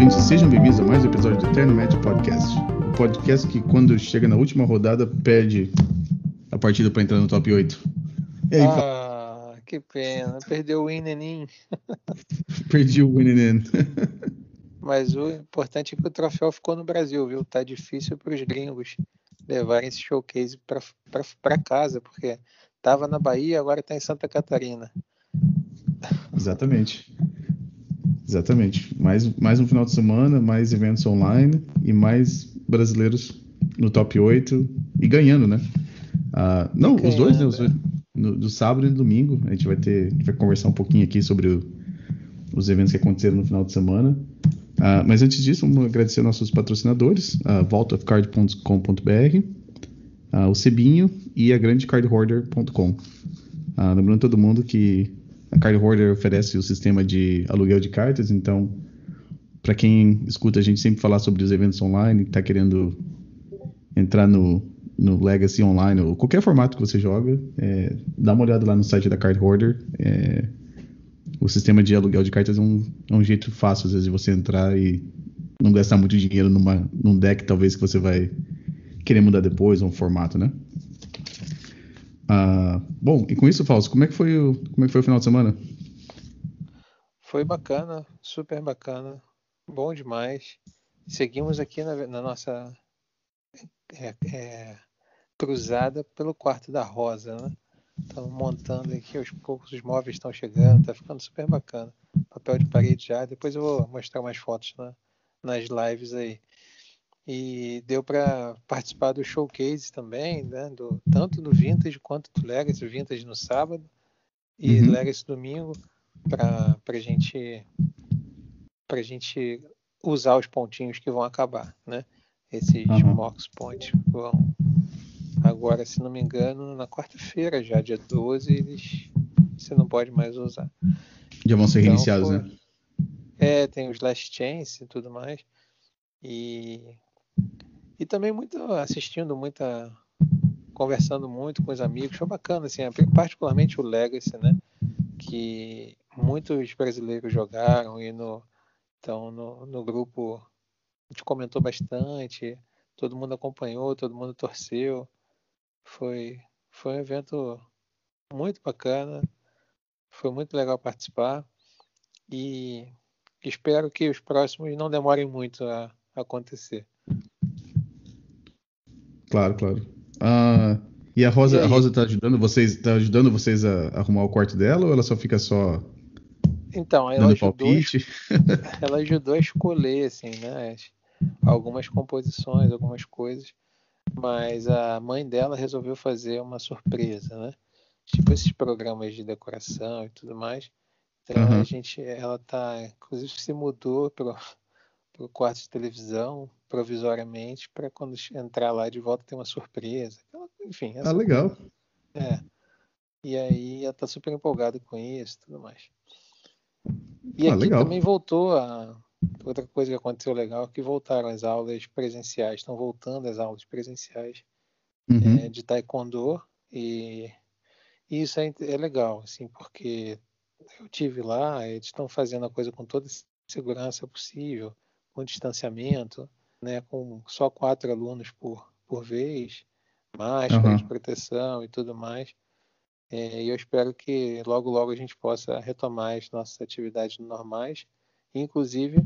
ouvintes, sejam bem-vindos a mais um episódio do Eterno Médio Podcast. O podcast que, quando chega na última rodada, perde a partida para entrar no top 8. E aí, ah, que pena. Perdeu o Winnenin. Perdi o Winnenin. Mas o importante é que o troféu ficou no Brasil, viu? Tá difícil para os gringos levarem esse showcase para casa, porque tava na Bahia, agora está em Santa Catarina. Exatamente. Exatamente. Mais, mais um final de semana, mais eventos online e mais brasileiros no top 8 e ganhando, né? Uh, não, os dois, né? Os, no, do sábado e domingo. A gente vai ter. A gente vai conversar um pouquinho aqui sobre o, os eventos que aconteceram no final de semana. Uh, mas antes disso, vamos agradecer nossos patrocinadores, uh, uh, o Cebinho e a grandecardhoarder.com. Uh, lembrando todo mundo que a Card Hoarder oferece o sistema de aluguel de cartas, então, para quem escuta a gente sempre falar sobre os eventos online, está querendo entrar no, no Legacy Online, ou qualquer formato que você joga, é, dá uma olhada lá no site da Card Hoarder. É, o sistema de aluguel de cartas é um, é um jeito fácil, às vezes, de você entrar e não gastar muito dinheiro numa, num deck, talvez, que você vai querer mudar depois, um formato, né? Ah, bom, e com isso, Fausto, como é que foi o, como é que foi o final de semana? Foi bacana, super bacana, bom demais. Seguimos aqui na, na nossa é, é, cruzada pelo quarto da Rosa, né? Estamos montando aqui, aos poucos os móveis estão chegando, tá ficando super bacana. Papel de parede já, depois eu vou mostrar mais fotos na, nas lives aí e deu para participar do showcase também, né? Do, tanto do Vintage quanto do Legacy, Vintage no sábado e uhum. Legacy domingo, para a gente, a gente usar os pontinhos que vão acabar, né? Esses uhum. Mox Points vão agora, se não me engano, na quarta-feira já, dia 12, eles você não pode mais usar. Já vão ser então, reiniciados, foi, né? É, tem os Last Chance e tudo mais. E e também muito assistindo, muita conversando muito com os amigos, foi bacana, assim, particularmente o Legacy, né? Que muitos brasileiros jogaram e no, então, no, no grupo a gente comentou bastante, todo mundo acompanhou, todo mundo torceu. Foi, foi um evento muito bacana, foi muito legal participar e espero que os próximos não demorem muito a acontecer. Claro, claro. Ah, e a Rosa, e a Rosa tá ajudando vocês, tá ajudando vocês a arrumar o quarto dela ou ela só fica só então, ela ajudou, palpite? ela ajudou a escolher assim, né, algumas composições, algumas coisas, mas a mãe dela resolveu fazer uma surpresa, né? Tipo esses programas de decoração e tudo mais. Então uhum. a gente, ela tá, inclusive se mudou para o quarto de televisão, provisoriamente para quando entrar lá de volta ter uma surpresa. Enfim. Ah, legal. É. E aí ela tá super empolgada com isso e tudo mais. E ah, aqui legal. também voltou a. Outra coisa que aconteceu legal é que voltaram as aulas presenciais. Estão voltando as aulas presenciais uhum. é, de taekwondo. E, e isso é, é legal, assim, porque eu tive lá, eles estão fazendo a coisa com toda segurança possível, com distanciamento né, com só quatro alunos por, por vez, máscara uhum. de proteção e tudo mais. É, e eu espero que logo, logo a gente possa retomar as nossas atividades normais. Inclusive,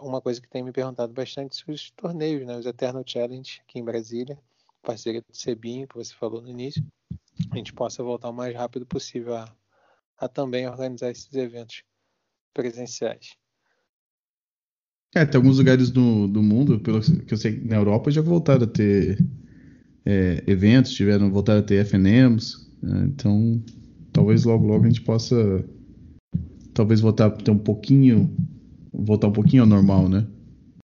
uma coisa que tem me perguntado bastante são os torneios, né, os Eternal Challenge aqui em Brasília, parceria do Cebinho, que você falou no início, a gente possa voltar o mais rápido possível a, a também organizar esses eventos presenciais. É, tem alguns lugares do, do mundo, pelo que eu sei, na Europa já voltaram a ter é, eventos, tiveram voltaram a ter FNMs, né? então talvez logo logo a gente possa talvez voltar a ter um pouquinho voltar um pouquinho ao normal, né?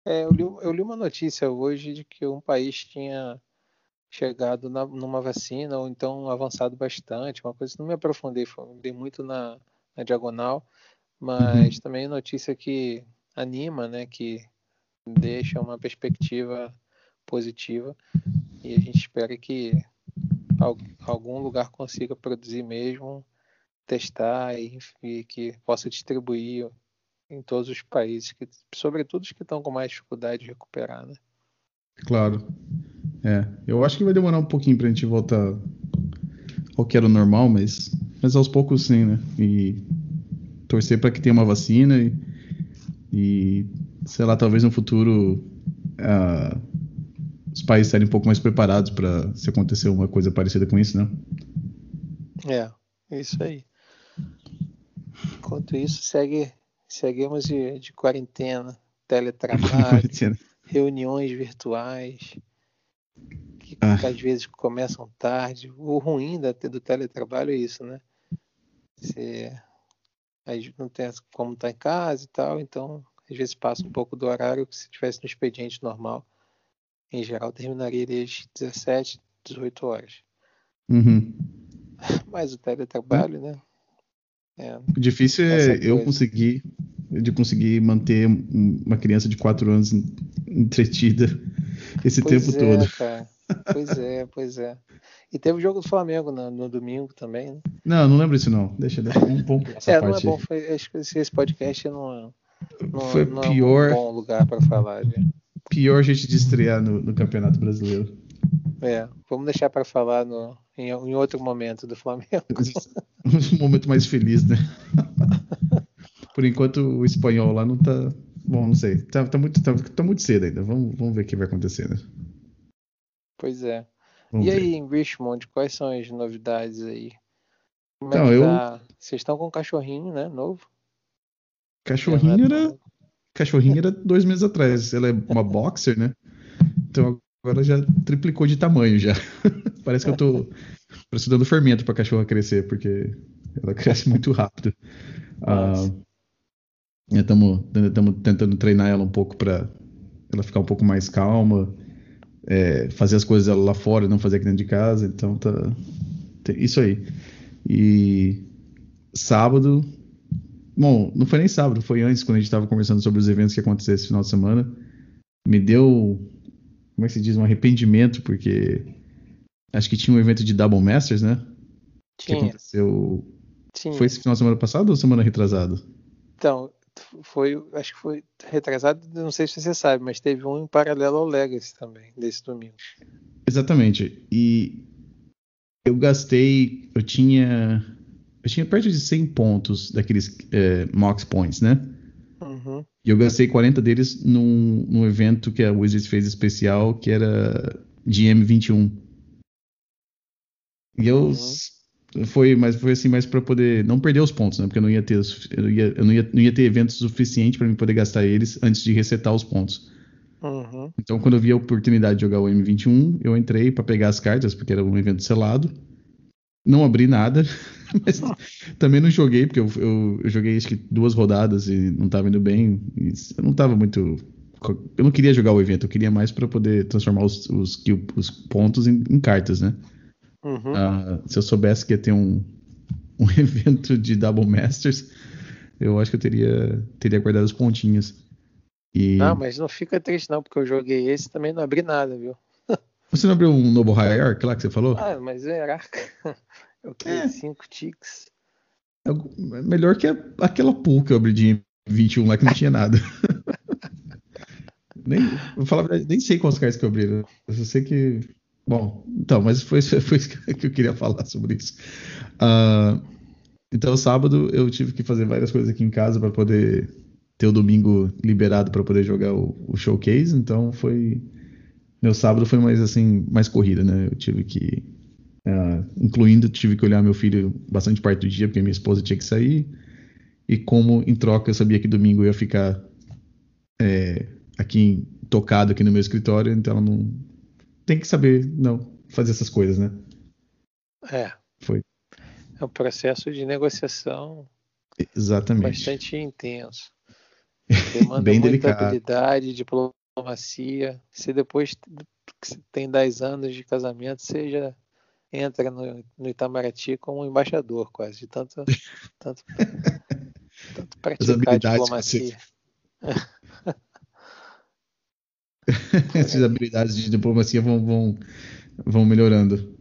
É, eu li, eu li uma notícia hoje de que um país tinha chegado na, numa vacina ou então avançado bastante, uma coisa não me aprofundei, dei muito na, na diagonal, mas uhum. também notícia que anima, né, que deixa uma perspectiva positiva e a gente espera que algum lugar consiga produzir mesmo, testar e, e que possa distribuir em todos os países, que, sobretudo os que estão com mais dificuldade de recuperar, né? Claro. É, eu acho que vai demorar um pouquinho pra gente voltar ao que era o normal, mas, mas aos poucos sim, né? E torcer para que tenha uma vacina e, e, sei lá, talvez no futuro uh, os países estarem um pouco mais preparados para se acontecer uma coisa parecida com isso, né? É, isso aí. Enquanto isso, segue, seguimos de, de quarentena, teletrabalho, reuniões virtuais, que, ah. às vezes começam tarde. O ruim da, do teletrabalho é isso, né? Você aí não tem como estar tá em casa e tal, então às vezes passa um pouco do horário que se tivesse no expediente normal. Em geral, terminaria às 17, 18 horas. Uhum. Mas o teletrabalho, né? É, difícil é eu conseguir de conseguir manter uma criança de 4 anos entretida esse pois tempo é, todo. Cara. Pois é, pois é. E teve o jogo do Flamengo no, no domingo também, né? Não, não lembro isso não. Deixa, deixa um pouco essa é, parte. não é bom. Foi, acho que esse podcast não, não, foi não pior, é um bom lugar para falar. De... Pior gente de estrear no, no Campeonato Brasileiro. É, vamos deixar para falar no, em, em, outro momento do Flamengo. um momento mais feliz, né? Por enquanto o espanhol lá não tá. Bom, não sei. Tá, tá muito, tá, tá, muito cedo ainda. Vamos, vamos ver o que vai acontecer, né? Pois é. Vamos e ver. aí, em Richmond, quais são as novidades aí? Como é não, é eu... Tá? Vocês estão com um cachorrinho, né? Novo? Cachorrinho era. Cachorrinho era dois meses atrás. Ela é uma boxer, né? Então agora já triplicou de tamanho já. Parece que eu tô precisando fermento pra cachorra crescer, porque ela cresce muito rápido. Estamos uh, tentando treinar ela um pouco para ela ficar um pouco mais calma, é, fazer as coisas lá fora, não fazer aqui dentro de casa. Então tá. Isso aí. E sábado. Bom, não foi nem sábado, foi antes, quando a gente estava conversando sobre os eventos que aconteceram esse final de semana. Me deu. Como é que se diz? Um arrependimento, porque. Acho que tinha um evento de Double Masters, né? Tinha. Que aconteceu. Tinha. Foi esse final de semana passado ou semana retrasada? Então, foi, acho que foi retrasado, não sei se você sabe, mas teve um em paralelo ao Legacy também, desse domingo. Exatamente. E eu gastei, eu tinha, eu tinha perto de 100 pontos daqueles é, Mox Points, né? Uhum. E eu gastei 40 deles num, num evento que a Wizards fez especial, que era GM21. E eu uhum. Foi, mas foi assim, mais para poder não perder os pontos, né? Porque eu não ia ter, eu, ia, eu não, ia, não ia ter eventos suficiente para mim poder gastar eles antes de resetar os pontos. Uhum. Então, quando eu vi a oportunidade de jogar o M21, eu entrei para pegar as cartas, porque era um evento selado. Não abri nada, mas também não joguei, porque eu, eu, eu, joguei acho que duas rodadas e não estava indo bem. eu não estava muito. Eu não queria jogar o evento, eu queria mais para poder transformar os, os, os pontos em, em cartas, né? Uhum. Uh, se eu soubesse que ia ter um, um evento de Double Masters, eu acho que eu teria, teria guardado os pontinhos. E... Não, mas não fica triste não, porque eu joguei esse também não abri nada, viu? Você não abriu um Noble Hierarch lá que você falou? Ah, mas é Hierarca. Eu queria 5 ticks. É, é melhor que aquela pool que eu abri de 21 lá que não tinha nada. nem, vou falar a verdade, nem sei quantos cards que eu abri. Eu só sei que Bom, então, mas foi, foi isso que eu queria falar sobre isso. Uh, então, sábado eu tive que fazer várias coisas aqui em casa para poder ter o domingo liberado para poder jogar o, o, showcase. Então, foi. Meu sábado foi mais assim, mais corrida, né? Eu tive que. Uh, incluindo, tive que olhar meu filho bastante parte do dia, porque minha esposa tinha que sair. E como, em troca, eu sabia que domingo eu ia ficar é, aqui tocado aqui no meu escritório, então não, tem que saber não fazer essas coisas, né? É. Foi. É um processo de negociação Exatamente. bastante intenso. Demanda Bem muita delicado. habilidade, diplomacia. Se depois que tem 10 anos de casamento, você já entra no, no Itamaraty como um embaixador, quase, de tanto, tanto, tanto praticar diplomacia. Você... Essas habilidades de diplomacia vão, vão, vão melhorando.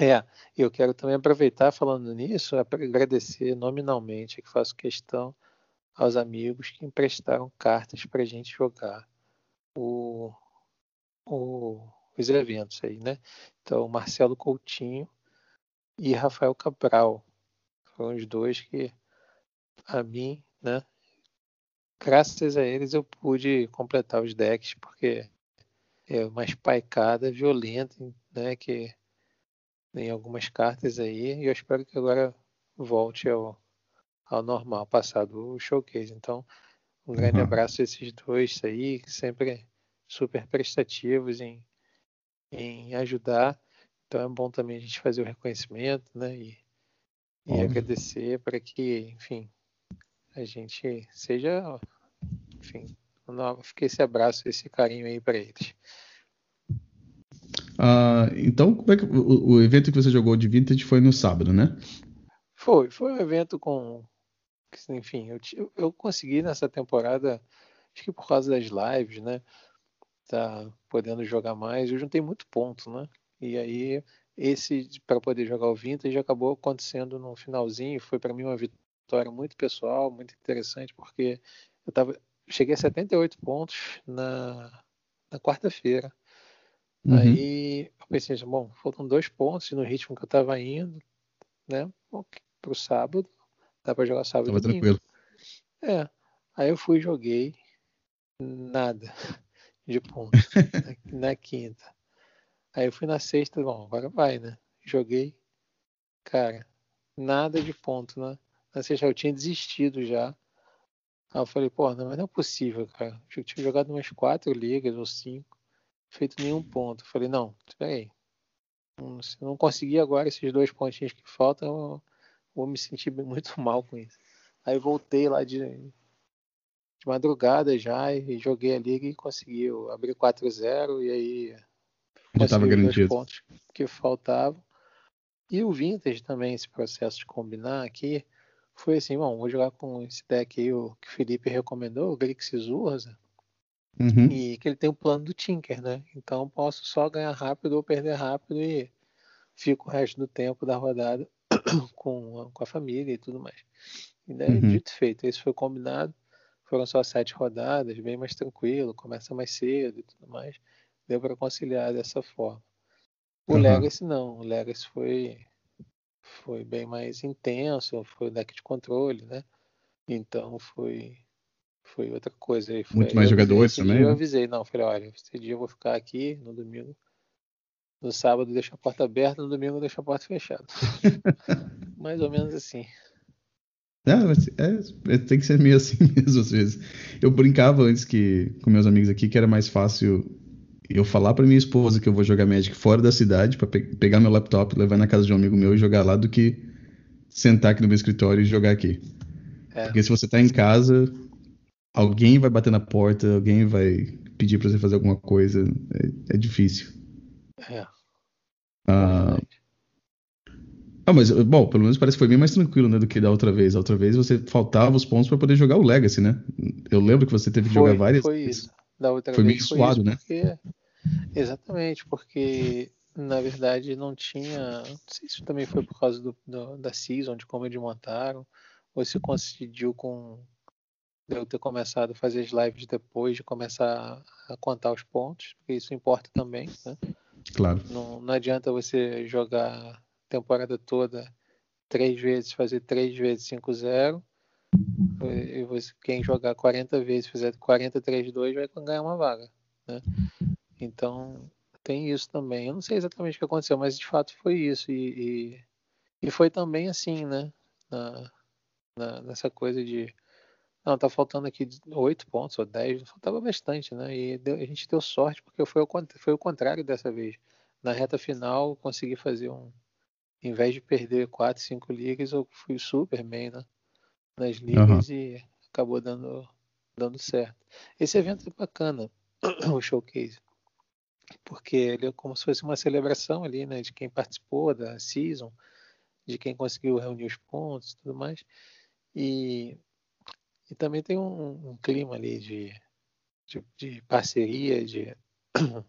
É, eu quero também aproveitar falando nisso, agradecer nominalmente, que faço questão aos amigos que emprestaram cartas para a gente jogar o, o, os eventos aí, né? Então, Marcelo Coutinho e Rafael Cabral foram os dois que, a mim, né? Graças a eles eu pude completar os decks, porque é uma espaicada violenta, né? Que em algumas cartas aí, e eu espero que agora volte ao, ao normal, passado o showcase. Então, um grande uhum. abraço a esses dois aí, sempre super prestativos em, em ajudar. Então é bom também a gente fazer o reconhecimento, né? E, e agradecer para que, enfim, a gente seja, enfim, fique esse abraço, esse carinho aí para eles. Uh, então, como é que o, o, evento que você jogou de Vintage foi no sábado, né? Foi, foi um evento com, enfim, eu, eu consegui nessa temporada, acho que por causa das lives, né? Tá podendo jogar mais, eu juntei muito ponto, né? E aí esse para poder jogar o Vintage acabou acontecendo no finalzinho, foi para mim uma vitória muito pessoal, muito interessante, porque eu tava cheguei a 78 pontos na, na quarta-feira. Uhum. Aí eu pensei assim, bom, faltam dois pontos no ritmo que eu estava indo, né? Para o sábado, dá para jogar sábado. Tava tranquilo. É. Aí eu fui e joguei nada de ponto na, na quinta. Aí eu fui na sexta, bom, agora vai, né? Joguei, cara, nada de ponto, né? Na sexta eu tinha desistido já. Aí eu falei, pô, não, mas não é possível, cara. Eu tinha jogado umas quatro ligas ou cinco, feito nenhum ponto. Eu falei, não, peraí. Se eu não conseguir agora esses dois pontinhos que faltam, eu vou me sentir muito mal com isso. Aí voltei lá de, de madrugada já e joguei a liga e consegui abrir 4-0 e aí já estava garantido. pontos que faltavam. E o Vintage também, esse processo de combinar aqui, foi assim, bom, vou jogar com esse deck aí o que o Felipe recomendou, o Grixis Urza, uhum. e que ele tem o plano do Tinker, né? Então posso só ganhar rápido ou perder rápido e fico o resto do tempo da rodada com, com a família e tudo mais. E daí, uhum. dito feito, isso foi combinado. Foram só sete rodadas, bem mais tranquilo, começa mais cedo e tudo mais deu para conciliar dessa forma. O uhum. Legacy não, o Legacy foi foi bem mais intenso, foi deck de controle, né? Então foi foi outra coisa. Foi, Muito mais jogadores também. Eu né? avisei, não, falei, olha, esse dia eu vou ficar aqui no domingo. No sábado deixo a porta aberta, no domingo deixo a porta fechada. mais ou menos assim. É, é, tem que ser meio assim mesmo às vezes. Eu brincava antes que com meus amigos aqui que era mais fácil eu falar para minha esposa que eu vou jogar Magic fora da cidade, para pe pegar meu laptop, levar na casa de um amigo meu e jogar lá, do que sentar aqui no meu escritório e jogar aqui. É. Porque se você tá em casa, alguém vai bater na porta, alguém vai pedir para você fazer alguma coisa, é, é difícil. É. Ah, ah, mas, bom, pelo menos parece que foi bem mais tranquilo, né, do que da outra vez. A outra vez você faltava os pontos para poder jogar o Legacy, né? Eu lembro que você teve que foi, jogar várias foi isso da outra foi vez. Meio suado, né? Porque, exatamente, porque na verdade não tinha. Não sei se também foi por causa do, do, da season, de como eles montaram, ou se coincidiu com eu ter começado a fazer as lives depois de começar a contar os pontos, porque isso importa também, né? Claro. Não, não adianta você jogar a temporada toda três vezes, fazer três vezes 5-0 e você, quem jogar 40 vezes, fizer 43-2, vai ganhar uma vaga. Né? Então, tem isso também. Eu não sei exatamente o que aconteceu, mas de fato foi isso. E, e, e foi também assim, né? Na, na, nessa coisa de. Não, tá faltando aqui 8 pontos ou 10, faltava bastante, né? E deu, a gente deu sorte porque foi o, foi o contrário dessa vez. Na reta final, consegui fazer um. Em vez de perder 4, 5 ligas, eu fui super bem, né? Nas ligas uhum. e acabou dando, dando certo. Esse evento é bacana, o showcase, porque ele é como se fosse uma celebração ali, né, de quem participou da season, de quem conseguiu reunir os pontos e tudo mais. E, e também tem um, um clima ali de, de, de parceria de,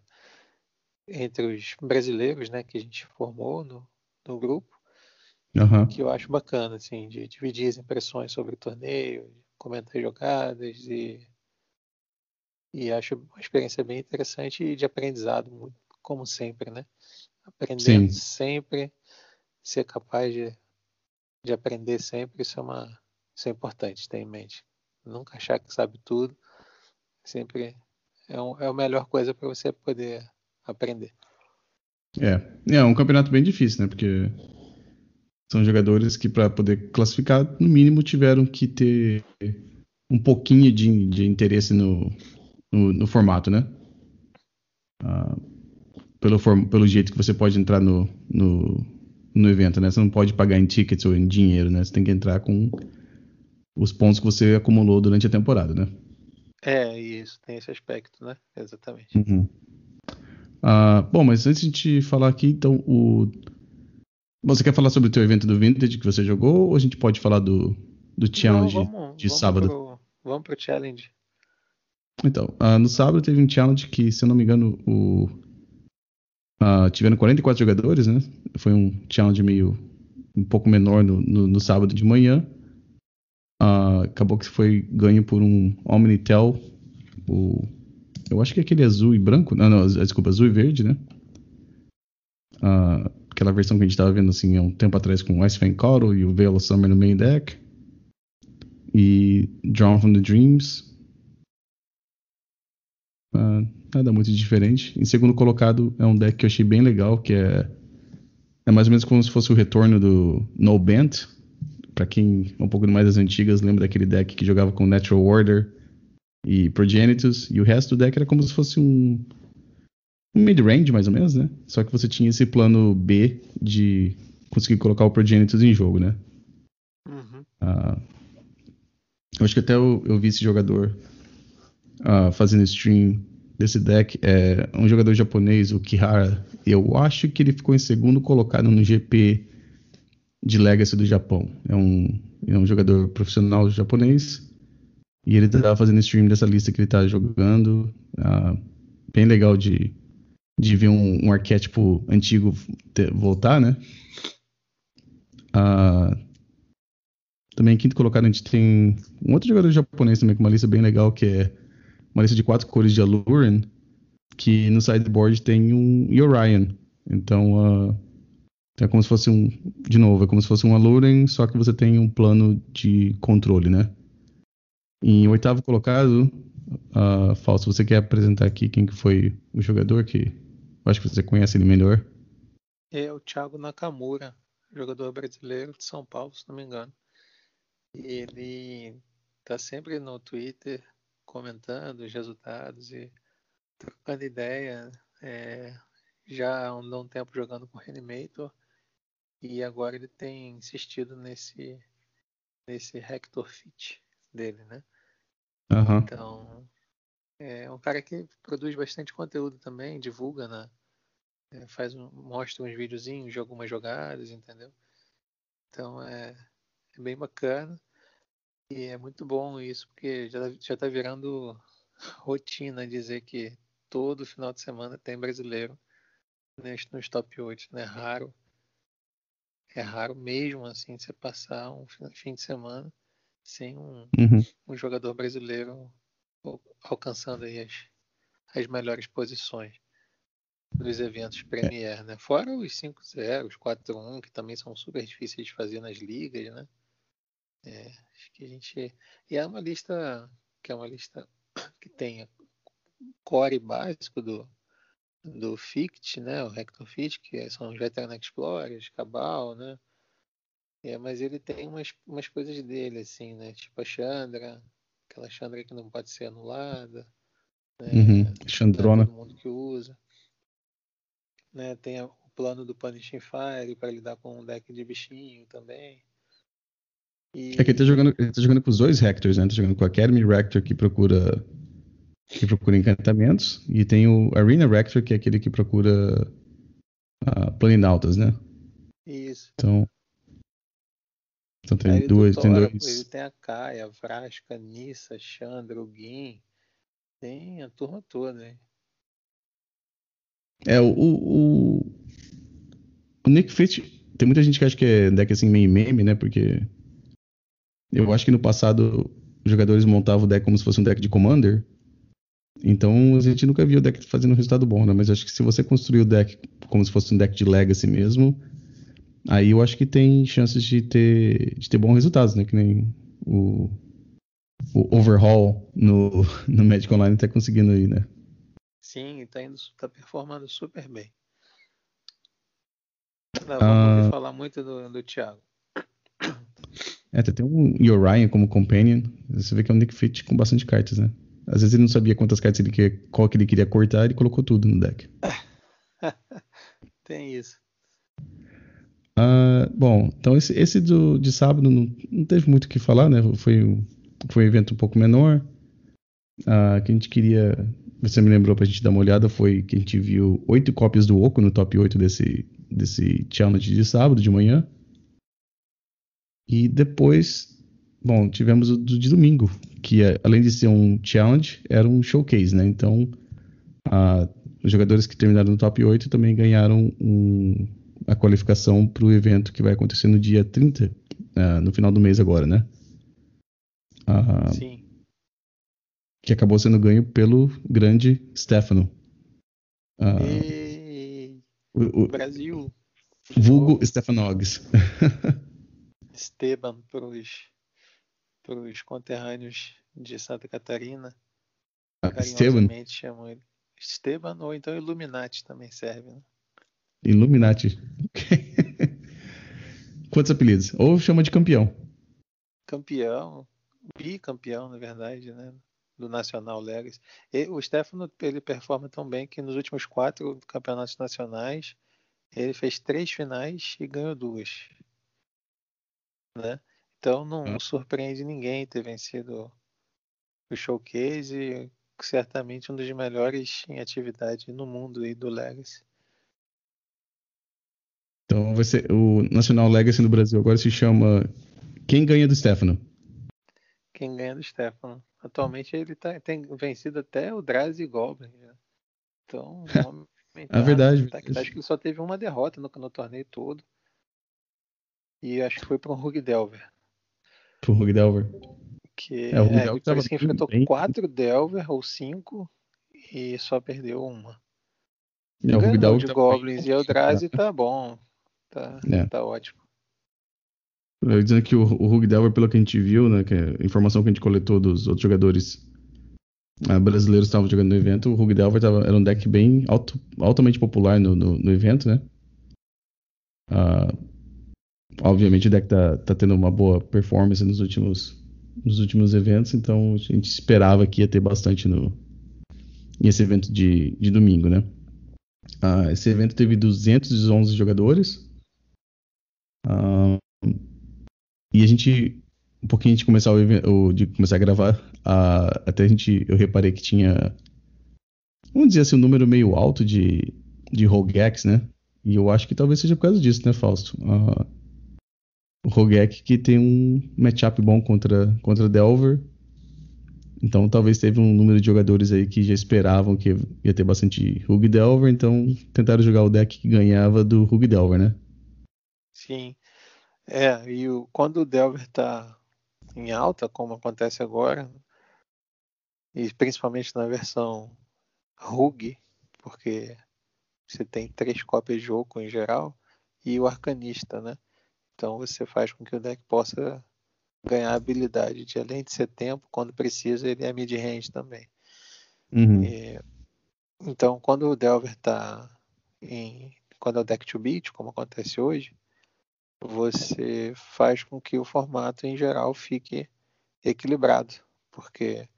entre os brasileiros né, que a gente formou no, no grupo uhum. que eu acho bacana, assim, de dividir as impressões sobre o torneio, comenta jogadas e, e acho uma experiência bem interessante e de aprendizado, como sempre, né? Aprendendo Sim. sempre, ser capaz de, de aprender sempre, isso é, uma, isso é importante ter em mente. Nunca achar que sabe tudo, sempre é, um, é a melhor coisa para você poder aprender. É, é um campeonato bem difícil, né? Porque são jogadores que, para poder classificar, no mínimo tiveram que ter um pouquinho de, de interesse no, no, no formato, né? Ah, pelo, pelo jeito que você pode entrar no, no, no evento, né? Você não pode pagar em tickets ou em dinheiro, né? Você tem que entrar com os pontos que você acumulou durante a temporada, né? É, isso, tem esse aspecto, né? Exatamente. Uhum. Ah, bom, mas antes de falar aqui, então, o... você quer falar sobre o teu evento do Vintage que você jogou ou a gente pode falar do, do challenge Não, vamos, de vamos sábado? Pro, vamos pro challenge. Então, uh, no sábado teve um challenge que, se eu não me engano, o, uh, tiveram 44 jogadores, né? Foi um challenge meio um pouco menor no, no, no sábado de manhã. Uh, acabou que foi ganho por um Omnitel, o eu acho que é aquele azul e branco. Não, não, desculpa, azul e verde, né? Uh, aquela versão que a gente tava vendo assim há um tempo atrás com o Ice Coral e o Veil Summer no main deck. E Drawn from the Dreams. Uh, nada muito diferente. Em segundo colocado é um deck que eu achei bem legal, que é, é mais ou menos como se fosse o retorno do No Bent. Pra quem é um pouco mais das antigas, lembra daquele deck que jogava com Natural Order e Progenitus, e o resto do deck era como se fosse um, um mid-range, mais ou menos, né? Só que você tinha esse plano B de conseguir colocar o Progenitus em jogo, né? Uhum. Uh, eu acho que até eu, eu vi esse jogador uh, fazendo stream desse deck. É um jogador japonês, o Kihara. Eu acho que ele ficou em segundo colocado no GP de Legacy do Japão. É um, é um jogador profissional japonês. E ele tava fazendo stream dessa lista que ele tá jogando. Uh, bem legal de, de ver um, um arquétipo antigo ter, voltar, né? Uh, também, quinto colocado, a gente tem um outro jogador japonês também com uma lista bem legal, que é uma lista de quatro cores de Aluren, que no sideboard tem um Orion. Então, uh, é como se fosse um. De novo, é como se fosse um Aluren, só que você tem um plano de controle, né? Em oitavo colocado, uh, Fausto, você quer apresentar aqui quem que foi o jogador que acho que você conhece ele melhor? É o Thiago Nakamura, jogador brasileiro de São Paulo, se não me engano. Ele tá sempre no Twitter comentando os resultados e trocando ideia. É, já andou um tempo jogando com o Reanimator e agora ele tem insistido nesse nesse Hector Fit dele, né? Uhum. Então, é um cara que produz bastante conteúdo também, divulga, né? É, faz um, mostra uns videozinhos de algumas jogadas, entendeu? Então é, é, bem bacana e é muito bom isso, porque já, já tá virando rotina dizer que todo final de semana tem brasileiro neste, nos top 8, né? Raro. É raro mesmo assim você passar um fim de semana sem um, uhum. um jogador brasileiro alcançando aí as, as melhores posições dos eventos Premier, né? Fora os 5-0, os 4-1, que também são super difíceis de fazer nas ligas, né? É, acho que a gente. E é uma lista que é uma lista que tem core básico do, do Fict, né? O Hector Fict, que são os Veteran Explorers, Cabal, né? É, mas ele tem umas, umas coisas dele, assim, né? Tipo a Chandra, aquela Chandra que não pode ser anulada. Né? Uhum. Chandrona. todo mundo que usa. Né? Tem o plano do Punishing Fire para lidar com um deck de bichinho também. E... É que ele tá jogando, ele tá jogando com os dois Rectors, né? Tá jogando com a Academy Rector que procura que procura encantamentos e tem o Arena Rector que é aquele que procura uh, planinautas, né? Isso. Então, então tem duas, tem dois. Ele tem a Kaia, a Vrasca, a Nissa, Chandra, o Gin. Tem a turma toda, hein? É, o, o, o Nick Fitch, tem muita gente que acha que é deck assim meio meme, né? Porque eu acho que no passado jogadores montavam o deck como se fosse um deck de Commander. Então a gente nunca viu o deck fazendo um resultado bom, né? Mas acho que se você construir o deck como se fosse um deck de Legacy mesmo, aí eu acho que tem chances de ter, de ter bons resultados, né? Que nem o, o overhaul no, no Magic Online tá conseguindo aí, né? Sim, tá, indo, tá performando super bem. Não, vamos uh, falar muito do, do Thiago. É, tem um Orion como companion. Você vê que é um Nick Fit com bastante cartas, né? Às vezes ele não sabia quantas cartas ele queria, qual que ele queria cortar, ele colocou tudo no deck. tem isso. Uh, bom, então esse, esse do, de sábado não, não teve muito o que falar, né? Foi, foi um evento um pouco menor. Uh, que a gente queria. Você me lembrou pra gente dar uma olhada, foi que a gente viu oito cópias do Oco no top 8 desse, desse challenge de sábado de manhã. E depois, bom, tivemos o do de domingo, que é, além de ser um challenge, era um showcase, né? Então, a, os jogadores que terminaram no top 8 também ganharam um, a qualificação para o evento que vai acontecer no dia 30, uh, é, no final do mês agora, né? Uh, Sim. Que acabou sendo ganho pelo grande Stefano. Uh, o, o, Brasil. Vulgo Stefanogs. Esteban para os conterrâneos de Santa Catarina. Ah, Esteban? chamam ele. Esteban ou então Illuminati também serve, né? Illuminati. Quantos apelidos? Ou chama de campeão? Campeão, bicampeão, na verdade, né? Do Nacional Legacy. E o Stefano ele performa tão bem que nos últimos quatro campeonatos nacionais ele fez três finais e ganhou duas. Né? Então não hum. surpreende ninguém ter vencido o showcase, certamente um dos melhores em atividade no mundo aí do Legacy. Então vai ser o Nacional Legacy no Brasil agora se chama Quem ganha do Stefano? Quem ganha do Stefano. Atualmente ele tá, tem vencido até o Drazi Goblin. Já. Então, é verdade. Tá, acho que ele só teve uma derrota no, no torneio todo. E acho que foi para um Rug Delver. Para um Rug Delver. Que, é, o Rug é, Delver parece que enfrentou bem... quatro Delver ou cinco e só perdeu uma. É, o Rug Delver de Goblins e Eldrazi tá bom. Tá, é. tá ótimo. Eu dizendo que o, o Rug Delver, pelo que a gente viu, né, que é a informação que a gente coletou dos outros jogadores uh, brasileiros que estavam jogando no evento, o Rug Delver tava, era um deck bem alto, altamente popular no, no, no evento, né? Uh, obviamente o deck tá, tá tendo uma boa performance nos últimos, nos últimos eventos, então a gente esperava que ia ter bastante no nesse evento de, de domingo, né? Uh, esse evento teve 211 jogadores. E a gente, um pouquinho de começar, o, de começar a gravar, até a gente, eu reparei que tinha, vamos dizer assim, um número meio alto de, de Rogex, né? E eu acho que talvez seja por causa disso, né, Fausto? Uh, o Rogek que tem um matchup bom contra, contra Delver. Então talvez teve um número de jogadores aí que já esperavam que ia ter bastante Rug Delver, então tentaram jogar o deck que ganhava do Rug Delver, né? Sim. É, e o, quando o Delver tá em alta, como acontece agora, e principalmente na versão Rug, porque você tem três cópias de jogo em geral, e o Arcanista, né? Então você faz com que o deck possa ganhar habilidade de além de ser tempo, quando precisa, ele é mid-range também. Uhum. E, então, quando o Delver está em. Quando é o deck to beat, como acontece hoje, você faz com que o formato em geral fique equilibrado. Porque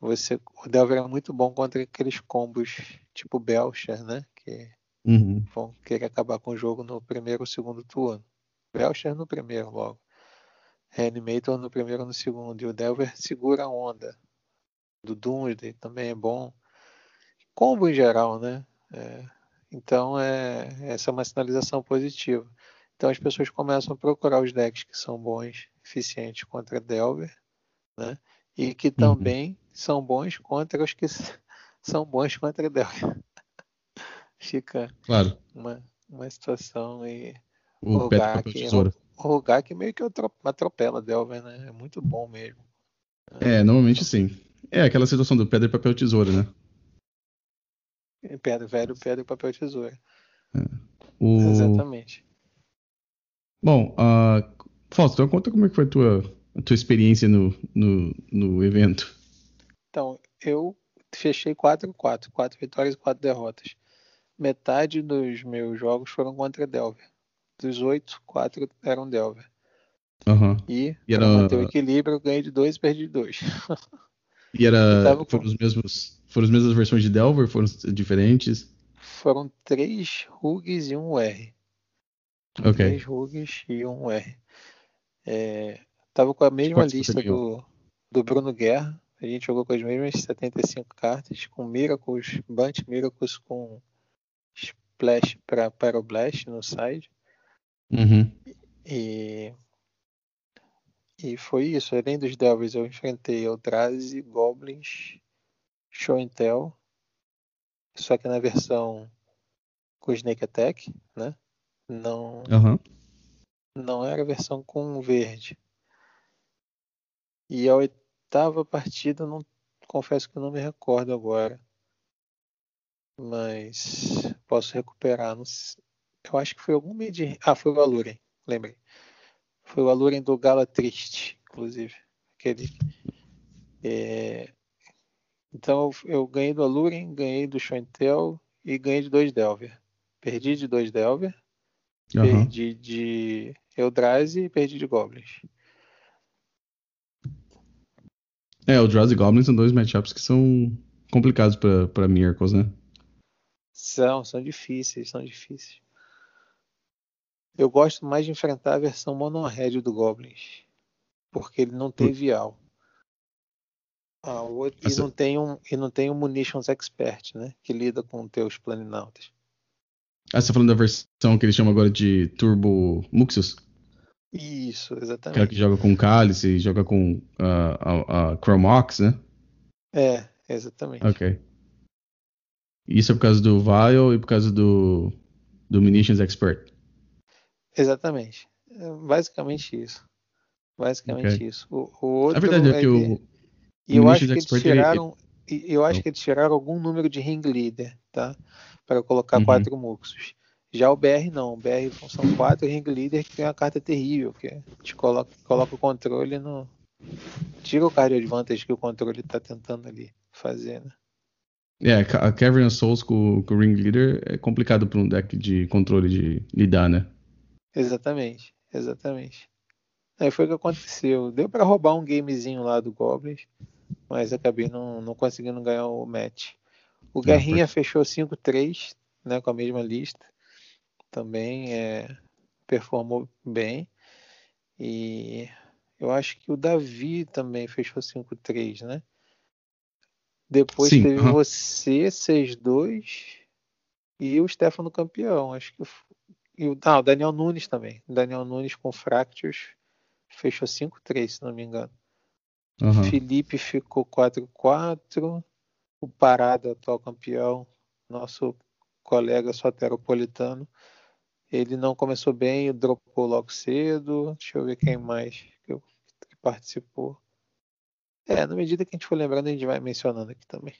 você, o Delver é muito bom contra aqueles combos tipo Belcher, né? Que uhum. vão querer acabar com o jogo no primeiro ou segundo turno. Belcher no primeiro logo. Reanimator no primeiro ou no segundo. E o Delver segura a onda. Do Doomsday também é bom. Combo em geral, né? É, então é, essa é uma sinalização positiva. Então as pessoas começam a procurar os decks que são bons, eficientes contra Delver, né? E que uhum. também uhum. são bons contra os que são bons contra Delver. Fica claro. uma, uma situação aí o Rogak, O Rogak meio que atropela Delver, né? É muito bom mesmo. É, normalmente sim. É aquela situação do pedra, papel, tesoura, né? Pedra, velho, pedra, papel, tesoura. É. O... Exatamente. Bom, uh, Fausto, então conta como é que foi a tua, a tua experiência no, no, no evento. Então, eu fechei 4-4, 4 vitórias e 4 derrotas. Metade dos meus jogos foram contra Delver. Dos 8, 4 eram Delver. Uhum. E, e era... manter o equilíbrio, eu ganhei de 2 e perdi de 2. E era. Foram, os mesmos, foram as mesmas versões de Delver? Foram diferentes? Foram três rugs e um R. Ok. Três rugs e um R. É, tava com a mesma lista do, do Bruno Guerra. A gente jogou com as mesmas 75 cartas, com Miracles, Bunt Miracles com Splash para Pyroblast no side. Uhum. E, e foi isso. Além dos Devils, eu enfrentei Eldrazi, Goblins, Show and Tell, só que na versão com Snake Attack, né? Não, uhum. não era a versão com verde. E a oitava partida, não confesso que eu não me recordo agora. Mas posso recuperar. Eu acho que foi algum meio de. Ah, foi o Aluren, lembrei. Foi o Aluren do Gala Triste, inclusive. Aquele. É... Então eu ganhei do Aluren, ganhei do Chantel e ganhei de dois Delver. Perdi de dois Delver, uhum. perdi de Eldrazi e perdi de Goblins. É, o Draws e Goblins são dois matchups que são complicados para Miracles, né? São, são difíceis, são difíceis. Eu gosto mais de enfrentar a versão mono-red do Goblins. Porque ele não tem vial. Ah, outro, e, não tem um, e não tem um Munitions Expert, né? Que lida com teus planinautas. Ah, você tá falando da versão que eles chamam agora de Turbo Muxus? Isso, exatamente. Aquela que joga com Cálice, joga com uh, a, a Chromox, né? É, exatamente. Ok. Isso é por causa do Vial e por causa do, do Munitions Expert. Exatamente. É basicamente isso. Basicamente okay. isso. O, o outro a verdade é que o. E eu acho que eles tiraram. Eu acho que eles tiraram algum número de ring leader, tá? Para colocar uhum. quatro muxos. Já o BR não, o BR são quatro ring leader que tem uma carta terrível, que te coloca, coloca o controle no. Tira o card advantage que o controle está tentando ali fazer, né? É, a Cavern of Souls com, com o Ring Leader é complicado para um deck de controle de lidar, né? Exatamente, exatamente. Aí foi o que aconteceu. Deu para roubar um gamezinho lá do Goblins, mas acabei não, não conseguindo ganhar o match. O Guerrinha fechou 5-3, né, com a mesma lista também é, performou bem. E eu acho que o Davi também fechou 5-3, né? Depois Sim, teve você, 6-2 e o Stefano campeão. Acho que. E o, ah, o Daniel Nunes também. O Daniel Nunes com Fractures fechou 5-3, se não me engano. Uhum. Felipe ficou 4-4. O Parada, atual campeão, nosso colega soteropolitano, ele não começou bem, dropou logo cedo. Deixa eu ver quem mais que, eu, que participou. É, na medida que a gente for lembrando, a gente vai mencionando aqui também.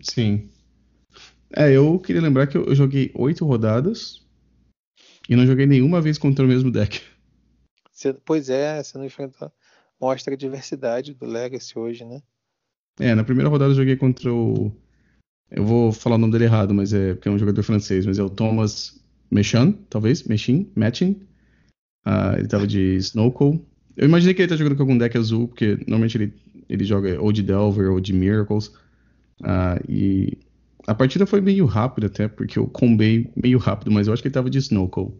Sim. É, eu queria lembrar que eu joguei oito rodadas e não joguei nenhuma vez contra o mesmo deck. Você, pois é, você não enfrentou. Mostra a diversidade do Legacy hoje, né? É, na primeira rodada eu joguei contra o. Eu vou falar o nome dele errado, mas é porque é um jogador francês, mas é o Thomas Mechan, talvez, Mechin, Matching. Uh, ele tava de Snowcall. Eu imaginei que ele tá jogando com algum deck azul, porque normalmente ele, ele joga ou de Delver ou de Miracles. Uh, e a partida foi meio rápida até, porque eu combei meio rápido, mas eu acho que ele tava de Snowcall.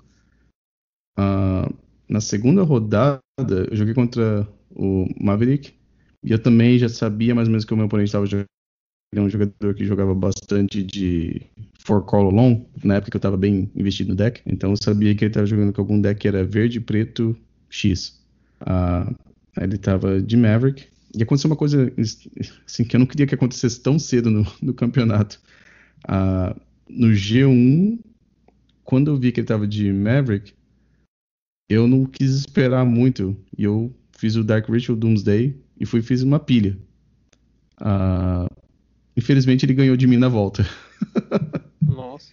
Uh, na segunda rodada, eu joguei contra o Maverick. E eu também já sabia mais ou menos que o meu oponente estava jogando ele é um jogador que jogava bastante de For Call Alone, na época que eu estava bem investido no deck. Então eu sabia que ele estava jogando com algum deck que era verde, preto, X. Uh, ele estava de Maverick. E aconteceu uma coisa assim, que eu não queria que acontecesse tão cedo no, no campeonato. Uh, no G1, quando eu vi que ele estava de Maverick, eu não quis esperar muito. E eu fiz o Dark Ritual Doomsday e fui fiz uma pilha. Uh, infelizmente ele ganhou de mim na volta. Nossa.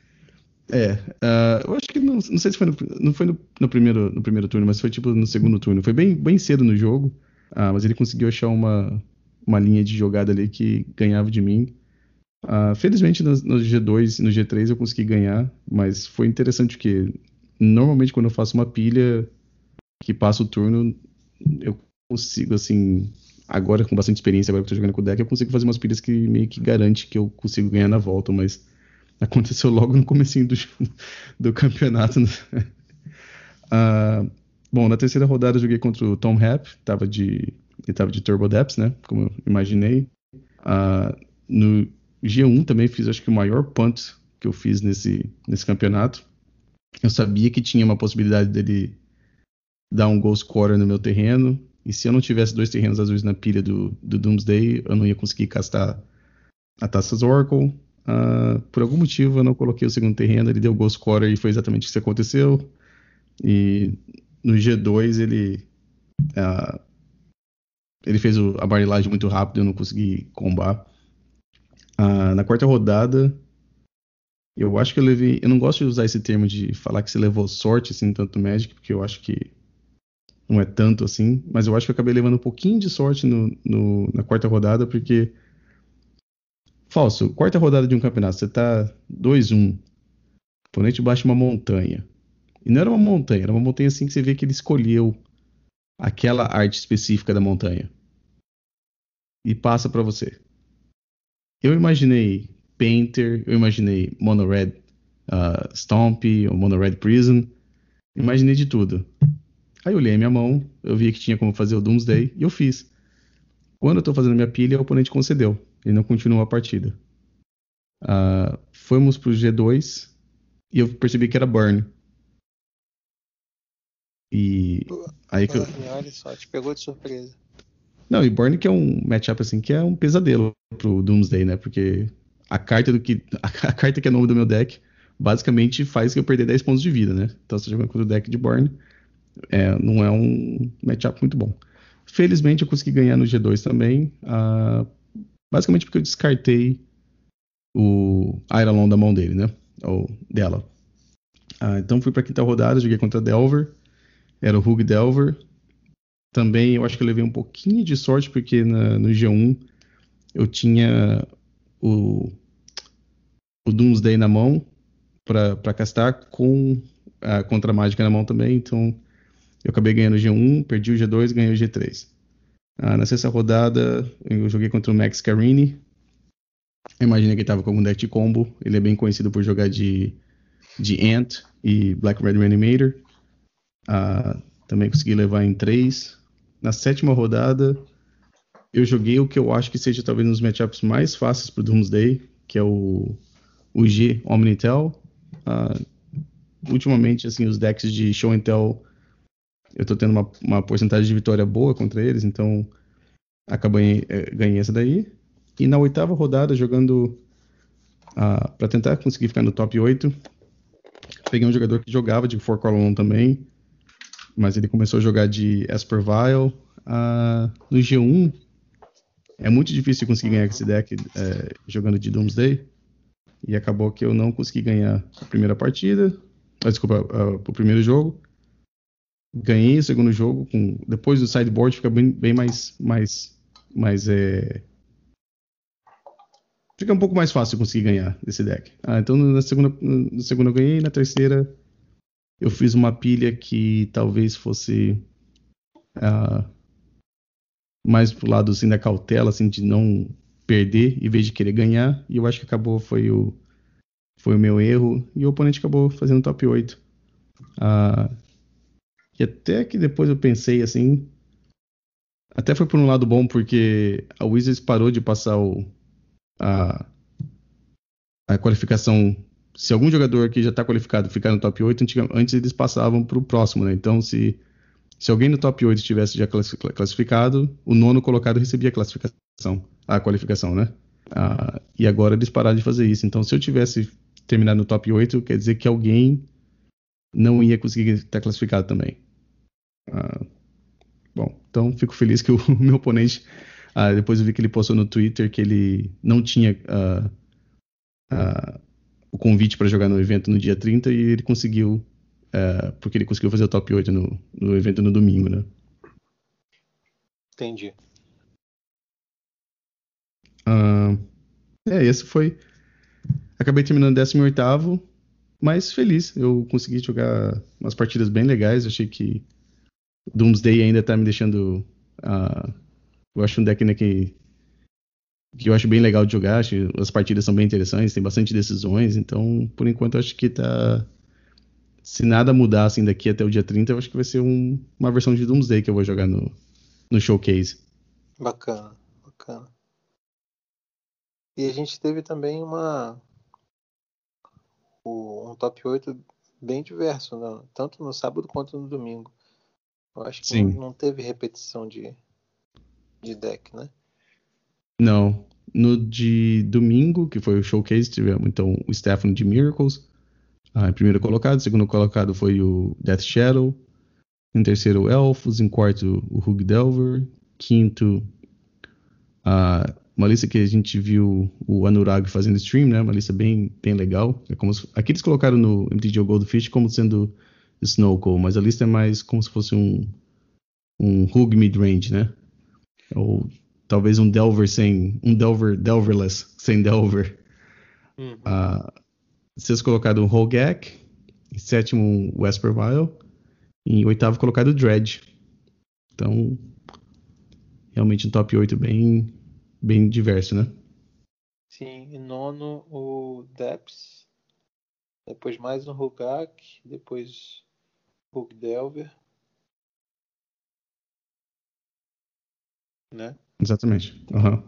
É, uh, eu acho que não, não sei se foi, no, não foi no, no, primeiro, no primeiro turno, mas foi tipo no segundo turno. Foi bem, bem cedo no jogo, uh, mas ele conseguiu achar uma, uma linha de jogada ali que ganhava de mim. Uh, felizmente no, no, G2 e no G3 eu consegui ganhar, mas foi interessante que normalmente quando eu faço uma pilha que passa o turno, eu consigo assim, agora com bastante experiência, agora que eu tô jogando com o deck, eu consigo fazer umas pilhas que meio que garante que eu consigo ganhar na volta, mas aconteceu logo no comecinho do, do campeonato. Uh, bom, na terceira rodada eu joguei contra o Tom Happ, tava de, ele tava de Turbo Depths, né? Como eu imaginei. Uh, no G1 também fiz, acho que o maior punt que eu fiz nesse, nesse campeonato. Eu sabia que tinha uma possibilidade dele dar um goal scorer no meu terreno. E se eu não tivesse dois terrenos azuis na pilha do, do Doomsday, eu não ia conseguir castar a Taças Oracle. Uh, por algum motivo eu não coloquei o segundo terreno, ele deu ghost score e foi exatamente isso que aconteceu. E no G2 ele uh, ele fez o, a barrilagem muito rápido, eu não consegui combar. Uh, na quarta rodada eu acho que eu levei. Eu não gosto de usar esse termo de falar que você levou sorte assim tanto Magic, porque eu acho que não é tanto assim, mas eu acho que eu acabei levando um pouquinho de sorte no, no na quarta rodada, porque Falso, quarta rodada de um campeonato, você tá 2-1. O oponente baixa uma montanha. E não era uma montanha, era uma montanha assim que você vê que ele escolheu aquela arte específica da montanha. E passa para você. Eu imaginei Painter, eu imaginei Mono Red uh, Stomp, ou Mono Red Prison. Imaginei de tudo. Aí eu olhei a minha mão, eu vi que tinha como fazer o Doomsday e eu fiz. Quando eu tô fazendo minha pilha, o oponente concedeu. Ele não continuou a partida. Uh, fomos pro G2 e eu percebi que era Burn. E aí que eu... Olha só, te pegou de surpresa. Não, e Burn que é um matchup assim que é um pesadelo pro Doomsday, né? Porque a carta do que a carta que é nome do meu deck basicamente faz que eu perder 10 pontos de vida, né? Então você jogando contra o deck de Burn, é, não é um matchup muito bom. Felizmente eu consegui ganhar no G2 também. Uh, Basicamente porque eu descartei o Iron da mão dele, né? Ou dela. Ah, então fui para a quinta rodada, joguei contra Delver. Era o Hug Delver. Também eu acho que eu levei um pouquinho de sorte, porque na, no G1 eu tinha o, o Doomsday na mão para castar com a Contra-Mágica na mão também. Então eu acabei ganhando o G1, perdi o G2 ganhei o G3. Ah, na sexta rodada, eu joguei contra o Max Carini. Eu imaginei que ele estava com algum deck de combo. Ele é bem conhecido por jogar de, de Ant e Black Red Reanimator. Ah, também consegui levar em três. Na sétima rodada, eu joguei o que eu acho que seja talvez um dos matchups mais fáceis para o Doomsday, que é o, o G Omnitel. Ah, ultimamente, assim, os decks de Show and Tell eu tô tendo uma, uma porcentagem de vitória boa contra eles, então acabei é, ganhei essa daí. E na oitava rodada, jogando uh, para tentar conseguir ficar no top 8, peguei um jogador que jogava de Four Column também, mas ele começou a jogar de Esper Vile. Uh, no G1, é muito difícil conseguir ganhar esse deck é, jogando de Doomsday. E acabou que eu não consegui ganhar a primeira partida. Ah, desculpa, uh, o primeiro jogo ganhei o segundo jogo. Com, depois do sideboard fica bem, bem mais. mais, mais é, fica um pouco mais fácil conseguir ganhar desse deck. Ah, então na segunda, na segunda eu ganhei, na terceira eu fiz uma pilha que talvez fosse uh, mais pro lado assim, da cautela, assim, de não perder em vez de querer ganhar. E eu acho que acabou, foi o, foi o meu erro. E o oponente acabou fazendo top 8. Uh, e até que depois eu pensei assim. Até foi por um lado bom, porque a Wizards parou de passar o, a, a qualificação. Se algum jogador que já está qualificado ficar no top 8, antes eles passavam para o próximo, né? Então, se, se alguém no top 8 estivesse já classificado, o nono colocado recebia a classificação, a qualificação, né? Ah, e agora eles pararam de fazer isso. Então, se eu tivesse terminado no top 8, quer dizer que alguém não ia conseguir estar classificado também. Ah, bom, Então fico feliz que o, meu oponente, uh, depois eu vi que ele postou no Twitter que ele não tinha uh, uh, o convite para jogar no evento no dia 30 e ele conseguiu, porque ele conseguiu fazer o top 8 no, no evento no domingo, né? Entendi. é, esse foi. Acabei terminando 18, mas feliz. Eu consegui jogar umas partidas bem legais. achei que Doomsday ainda tá me deixando. Uh, eu acho um deck né, que, que eu acho bem legal de jogar. Acho, as partidas são bem interessantes, tem bastante decisões. Então, por enquanto, eu acho que tá. Se nada mudar assim daqui até o dia 30, eu acho que vai ser um, uma versão de Doomsday que eu vou jogar no, no showcase. Bacana, bacana. E a gente teve também uma um top 8 bem diverso, né? tanto no sábado quanto no domingo. Eu acho que Sim. não teve repetição de, de deck, né? Não. No de domingo, que foi o showcase, tivemos então o Stephanie de Miracles, ah, em primeiro colocado. Segundo colocado foi o Death Shadow. Em terceiro, o Elfos. Em quarto, o Hug Delver. Quinto, a uma lista que a gente viu o Anurag fazendo stream, né? Uma lista bem, bem legal. É como se, aqui eles colocaram no MTGO Goldfish como sendo Snowcall, mas a lista é mais como se fosse um, um Hug Midrange, né? Ou talvez um Delver sem. Um Delver Delverless sem Delver. Uhum. Uh, sexto colocado Hogak. Em sétimo Wesper Vile. Em oitavo colocado Dredge. Então, realmente um top 8 bem, bem diverso, né? Sim, em nono o Deps, depois mais um Rugak, depois Delver, Né? Exatamente. Uhum.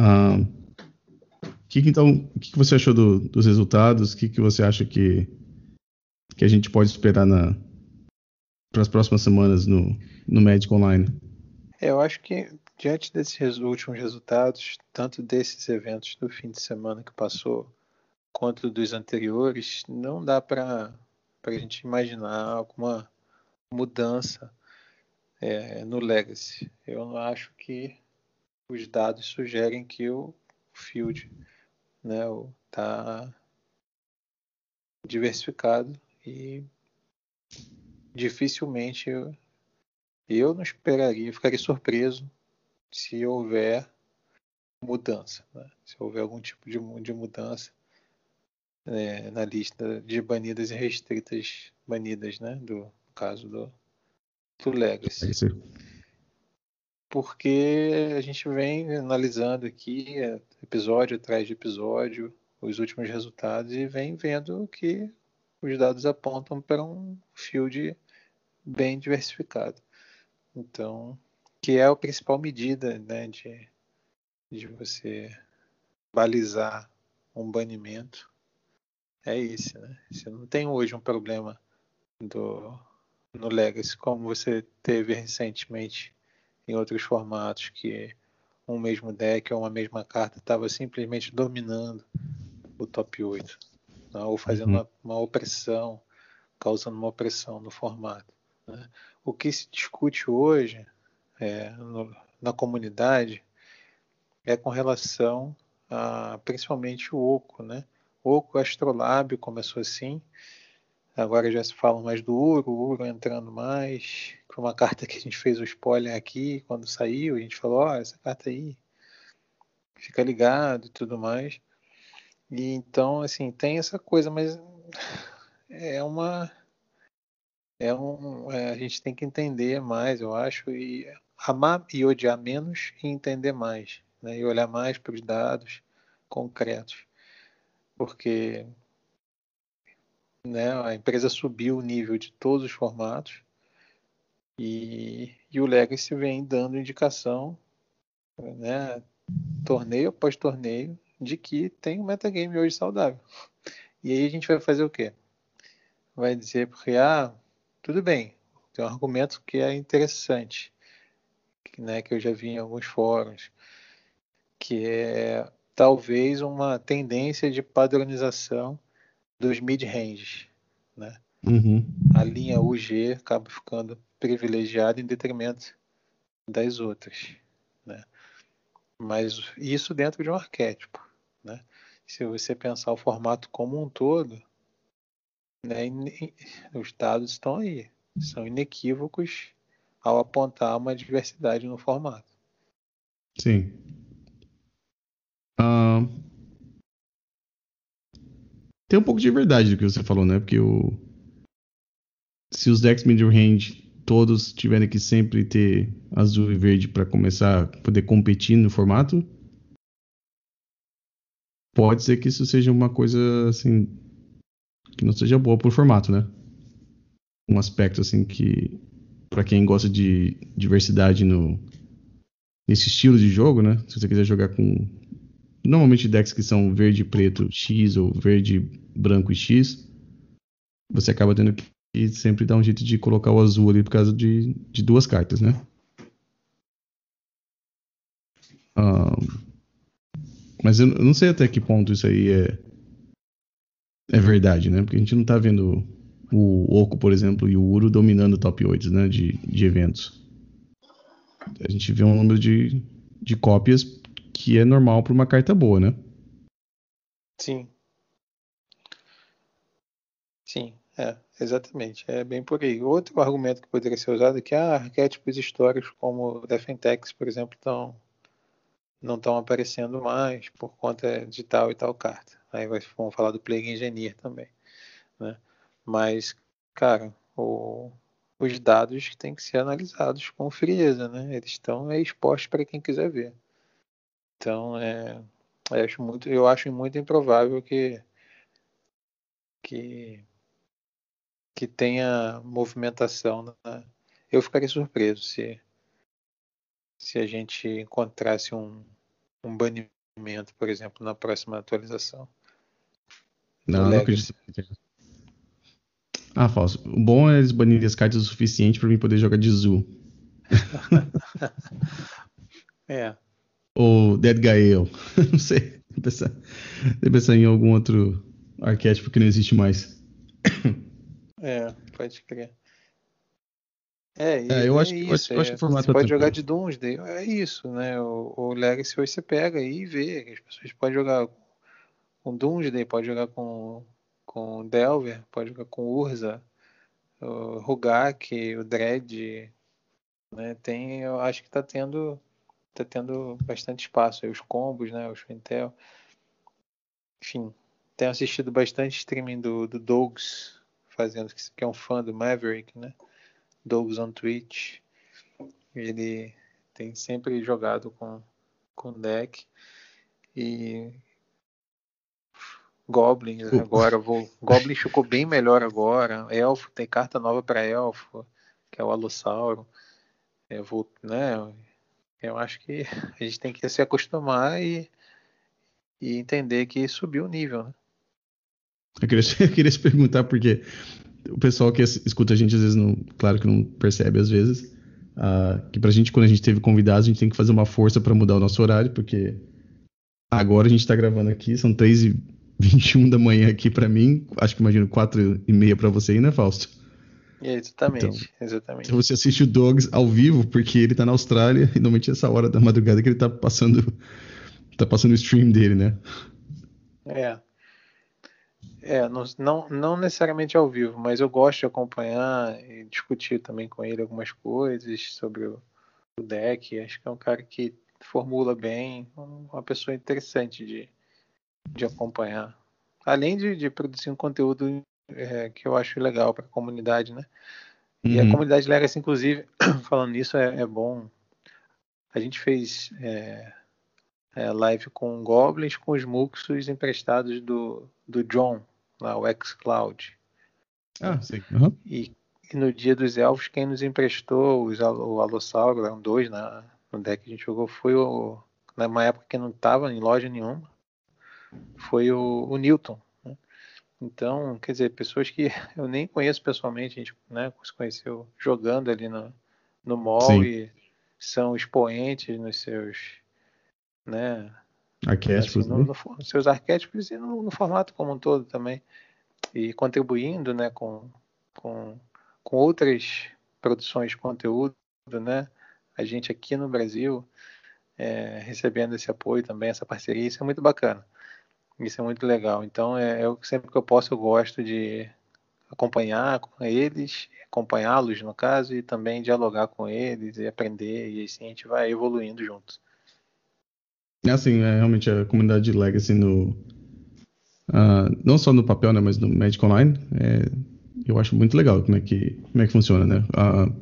Ah, que, então, o que, que você achou do, dos resultados? O que, que você acha que, que a gente pode esperar para as próximas semanas no, no Magic Online? É, eu acho que diante desses últimos resultados, tanto desses eventos do fim de semana que passou, quanto dos anteriores, não dá para a gente imaginar alguma mudança é, no Legacy. Eu acho que os dados sugerem que o field né, está diversificado e dificilmente eu, eu não esperaria, ficaria surpreso se houver mudança, né? se houver algum tipo de, de mudança é, na lista de banidas e restritas banidas, né? Do no caso do, do Legacy. É Porque a gente vem analisando aqui é, episódio atrás de episódio os últimos resultados e vem vendo que os dados apontam para um field bem diversificado. Então, que é a principal medida né, de, de você balizar um banimento, é esse. Né? Você não tem hoje um problema do, no Legacy, como você teve recentemente em outros formatos, que um mesmo deck ou uma mesma carta estava simplesmente dominando o top 8, né? ou fazendo uhum. uma, uma opressão, causando uma opressão no formato. Né? O que se discute hoje é, no, na comunidade é com relação a principalmente o oco, né? Oco astrolábio começou assim, agora já se fala mais do Uro, o Uro entrando mais. Uma carta que a gente fez o spoiler aqui quando saiu, a gente falou, oh, essa carta aí, fica ligado e tudo mais. E então, assim, tem essa coisa, mas é uma é um, é, a gente tem que entender mais, eu acho, e amar e odiar menos e entender mais, né? e olhar mais para os dados concretos, porque né, a empresa subiu o nível de todos os formatos e, e o Legacy vem dando indicação, né, torneio após torneio, de que tem um metagame hoje saudável. E aí a gente vai fazer o quê? Vai dizer porque ah, tudo bem, tem um argumento que é interessante, que, né, que eu já vi em alguns fóruns, que é talvez uma tendência de padronização dos mid-ranges. né? Uhum. A linha UG acaba ficando privilegiada em detrimento das outras, né? Mas isso dentro de um arquétipo, né? Se você pensar o formato como um todo, né, os dados estão aí, são inequívocos ao apontar uma diversidade no formato. Sim. Tem um pouco de verdade do que você falou, né? Porque o, se os decks mid-range todos tiverem que sempre ter azul e verde para começar a poder competir no formato, pode ser que isso seja uma coisa assim que não seja boa pro formato, né? Um aspecto assim que para quem gosta de diversidade no nesse estilo de jogo, né? Se você quiser jogar com normalmente decks que são verde, preto, X ou verde, branco e X, você acaba tendo que e sempre dá um jeito de colocar o azul ali por causa de, de duas cartas, né? mas eu, eu não sei até que ponto isso aí é, é verdade, né? Porque a gente não tá vendo o Oco, por exemplo, e o Uro dominando o top 8 né, de, de eventos. A gente vê um número de, de cópias que é normal para uma carta boa, né? Sim. Sim. É, exatamente. É bem por aí. Outro argumento que poderia ser usado é que ah, arquétipos históricos como Defentex, por exemplo, estão não estão aparecendo mais por conta de tal e tal carta. Aí vamos falar do Plague Engineer também. Né? Mas, cara, o, os dados têm que ser analisados com frieza, né? Eles estão expostos para quem quiser ver. Então, é, eu acho muito, eu acho muito improvável que que que tenha movimentação. Né? Eu ficaria surpreso se, se a gente encontrasse um, um banimento, por exemplo, na próxima atualização. Não, não acredito. Ah, falso. O bom é eles banirem as cartas o suficiente para mim poder jogar de Zoo. é. Ou Dead Gael. não sei. Vou pensar, vou pensar em algum outro arquétipo que não existe mais. É, pode crer. É, é eu, acho, é isso, eu acho, que o formato Você pode jogar de Doomsday, é isso, né? O, o Legacy hoje você pega aí e vê. As pessoas podem jogar com Doomsday, pode jogar com, com Delver, pode jogar com Urza, o Rugak, o Dread. Né? Tem, eu acho que tá tendo, tá tendo bastante espaço aí, os combos, né? Os Intel. Enfim, tenho assistido bastante streaming do, do Dogs, fazendo, que é um fã do Maverick, né? Dogs on Twitch. Ele tem sempre jogado com, com deck. E Goblin agora vou. Goblin ficou bem melhor agora. Elfo tem carta nova para Elfo, que é o Alossauro. Eu vou, né? Eu acho que a gente tem que se acostumar e, e entender que subiu o nível, né? Eu queria, eu queria te perguntar porque o pessoal que escuta a gente às vezes não, claro que não percebe às vezes, uh, que pra gente quando a gente teve convidados a gente tem que fazer uma força para mudar o nosso horário, porque agora a gente tá gravando aqui, são 3 e 21 da manhã aqui para mim, acho que imagino 4 e meia para você aí, né, Fausto? Exatamente, então, exatamente. Você assiste o Dogs ao vivo, porque ele tá na Austrália, e normalmente é essa hora da madrugada que ele tá passando tá passando o stream dele, né? É. É, não, não, não necessariamente ao vivo, mas eu gosto de acompanhar e discutir também com ele algumas coisas sobre o, o deck. Acho que é um cara que formula bem, uma pessoa interessante de, de acompanhar. Além de, de produzir um conteúdo é, que eu acho legal para a comunidade, né? Uhum. E a uhum. comunidade Legacy, inclusive, falando nisso, é, é bom. A gente fez é, é, live com goblins com os muxos emprestados do, do John, lá o xCloud. Ah, sim. Uhum. E, e, no dia dos elfos, quem nos emprestou os, o Alossauro, eram dois na, no deck que a gente jogou, foi o. Numa época que não estava em loja nenhuma, foi o, o Newton. Né? Então, quer dizer, pessoas que eu nem conheço pessoalmente, a gente né, se conheceu jogando ali no, no mall Sim. e são expoentes nos seus né, Arquétipos, assim, no, no, seus arquétipos e no, no, formato como um todo também. e contribuindo né, com, com, com outras produções de conteúdo, né? A gente aqui no Brasil é, recebendo esse apoio também, essa parceria, isso é muito bacana. Isso é muito legal. Então, é, eu, sempre que eu posso, eu gosto de acompanhar com eles, acompanhá-los no caso, e também dialogar com eles e aprender, e assim a gente vai evoluindo juntos. É assim, é, realmente a comunidade Legacy no. Uh, não só no papel, né, mas no Magic Online, é, eu acho muito legal como é que, como é que funciona, né? Uh,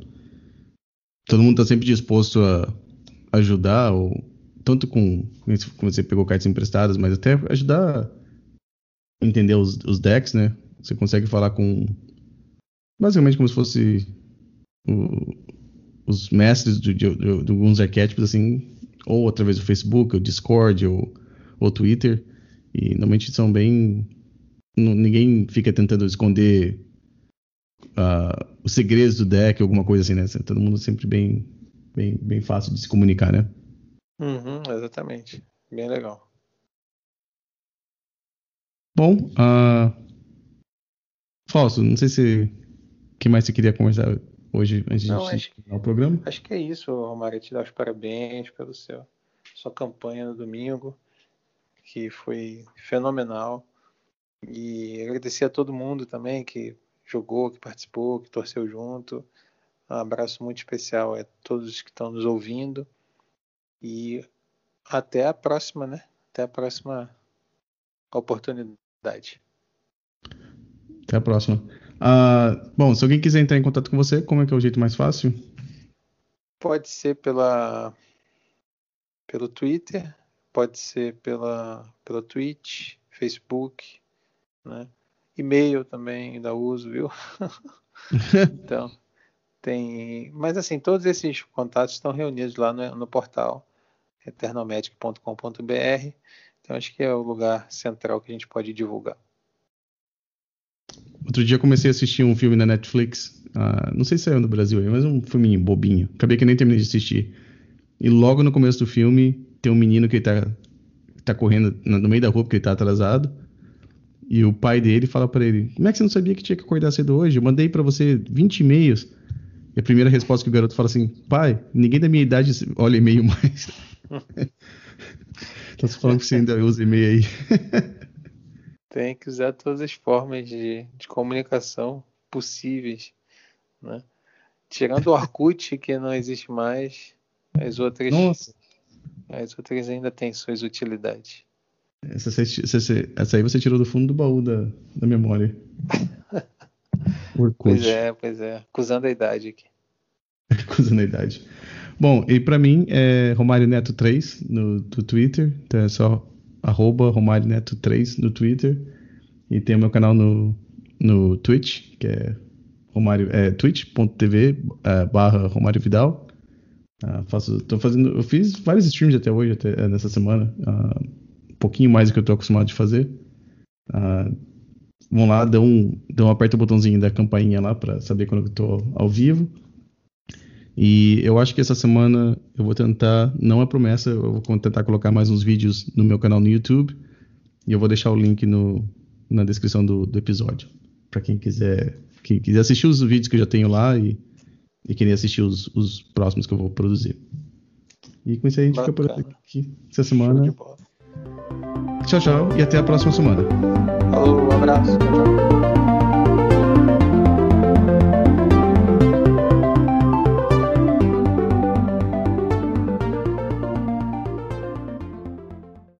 todo mundo está sempre disposto a ajudar, ou, tanto com, como você pegou cartas emprestadas, mas até ajudar a entender os, os decks, né? Você consegue falar com. Basicamente como se fosse o, os mestres de, de, de, de, alguns arquétipos, assim, ou através do Facebook, ou Discord, ou, ou Twitter. E normalmente são bem. Ninguém fica tentando esconder uh, os segredos do deck, alguma coisa assim, né? Todo mundo sempre bem, bem, bem fácil de se comunicar, né? Uhum, exatamente. Bem legal. Bom, uh, Falso, não sei se. O que mais você queria conversar hoje antes de não, acho, o programa? Acho que é isso, Romário. Te dar os parabéns pelo seu sua campanha no domingo, que foi fenomenal. E agradecer a todo mundo também que jogou, que participou, que torceu junto. Um abraço muito especial a todos que estão nos ouvindo. E até a próxima, né? Até a próxima oportunidade. Até a próxima. Uh, bom, se alguém quiser entrar em contato com você, como é que é o jeito mais fácil? Pode ser pela pelo Twitter, pode ser pela pela Twitch, Facebook, né? E-mail também ainda uso, viu? então, tem, mas assim, todos esses contatos estão reunidos lá no, no portal eternomedic.com.br. Então acho que é o lugar central que a gente pode divulgar. Outro dia comecei a assistir um filme na Netflix. Uh, não sei se saiu no Brasil aí, mas um filminho bobinho. Acabei que nem terminei de assistir. E logo no começo do filme, tem um menino que tá, tá correndo no meio da rua porque ele tá atrasado. E o pai dele fala para ele: Como é que você não sabia que tinha que acordar cedo hoje? Eu mandei para você 20 e-mails. E a primeira resposta que o garoto fala assim: Pai, ninguém da minha idade olha e-mail mais. tá falando que você ainda usa e-mail aí. tem que usar todas as formas de, de comunicação possíveis, né? Tirando o Orkut, que não existe mais, as outras, Nossa. as outras ainda têm suas utilidades. Essa, essa, aí você tirou do fundo do baú da, da memória. Orkut. Pois é, pois é. Acusando a idade aqui. Acusando a idade. Bom, e para mim é Romário Neto 3 no, no Twitter, então é só arroba Romário Neto 3 no Twitter. E tem o meu canal no, no Twitch, que é Romário, é twitch.tv é, barra Romário Vidal. Uh, faço, tô fazendo, eu fiz vários streams até hoje, até, é, nessa semana. Uh, um pouquinho mais do que eu tô acostumado de fazer. Uh, vão lá, dão, dão, aperta o botãozinho da campainha lá para saber quando eu tô ao vivo. E eu acho que essa semana eu vou tentar, não é promessa, eu vou tentar colocar mais uns vídeos no meu canal no YouTube. E eu vou deixar o link no, na descrição do, do episódio. para quem quiser, quem quiser assistir os vídeos que eu já tenho lá e, e querer assistir os, os próximos que eu vou produzir. E com isso aí a gente Bacana. fica por aqui essa semana. Tchau, tchau e até a próxima semana. Falou, um abraço. Tchau, tchau.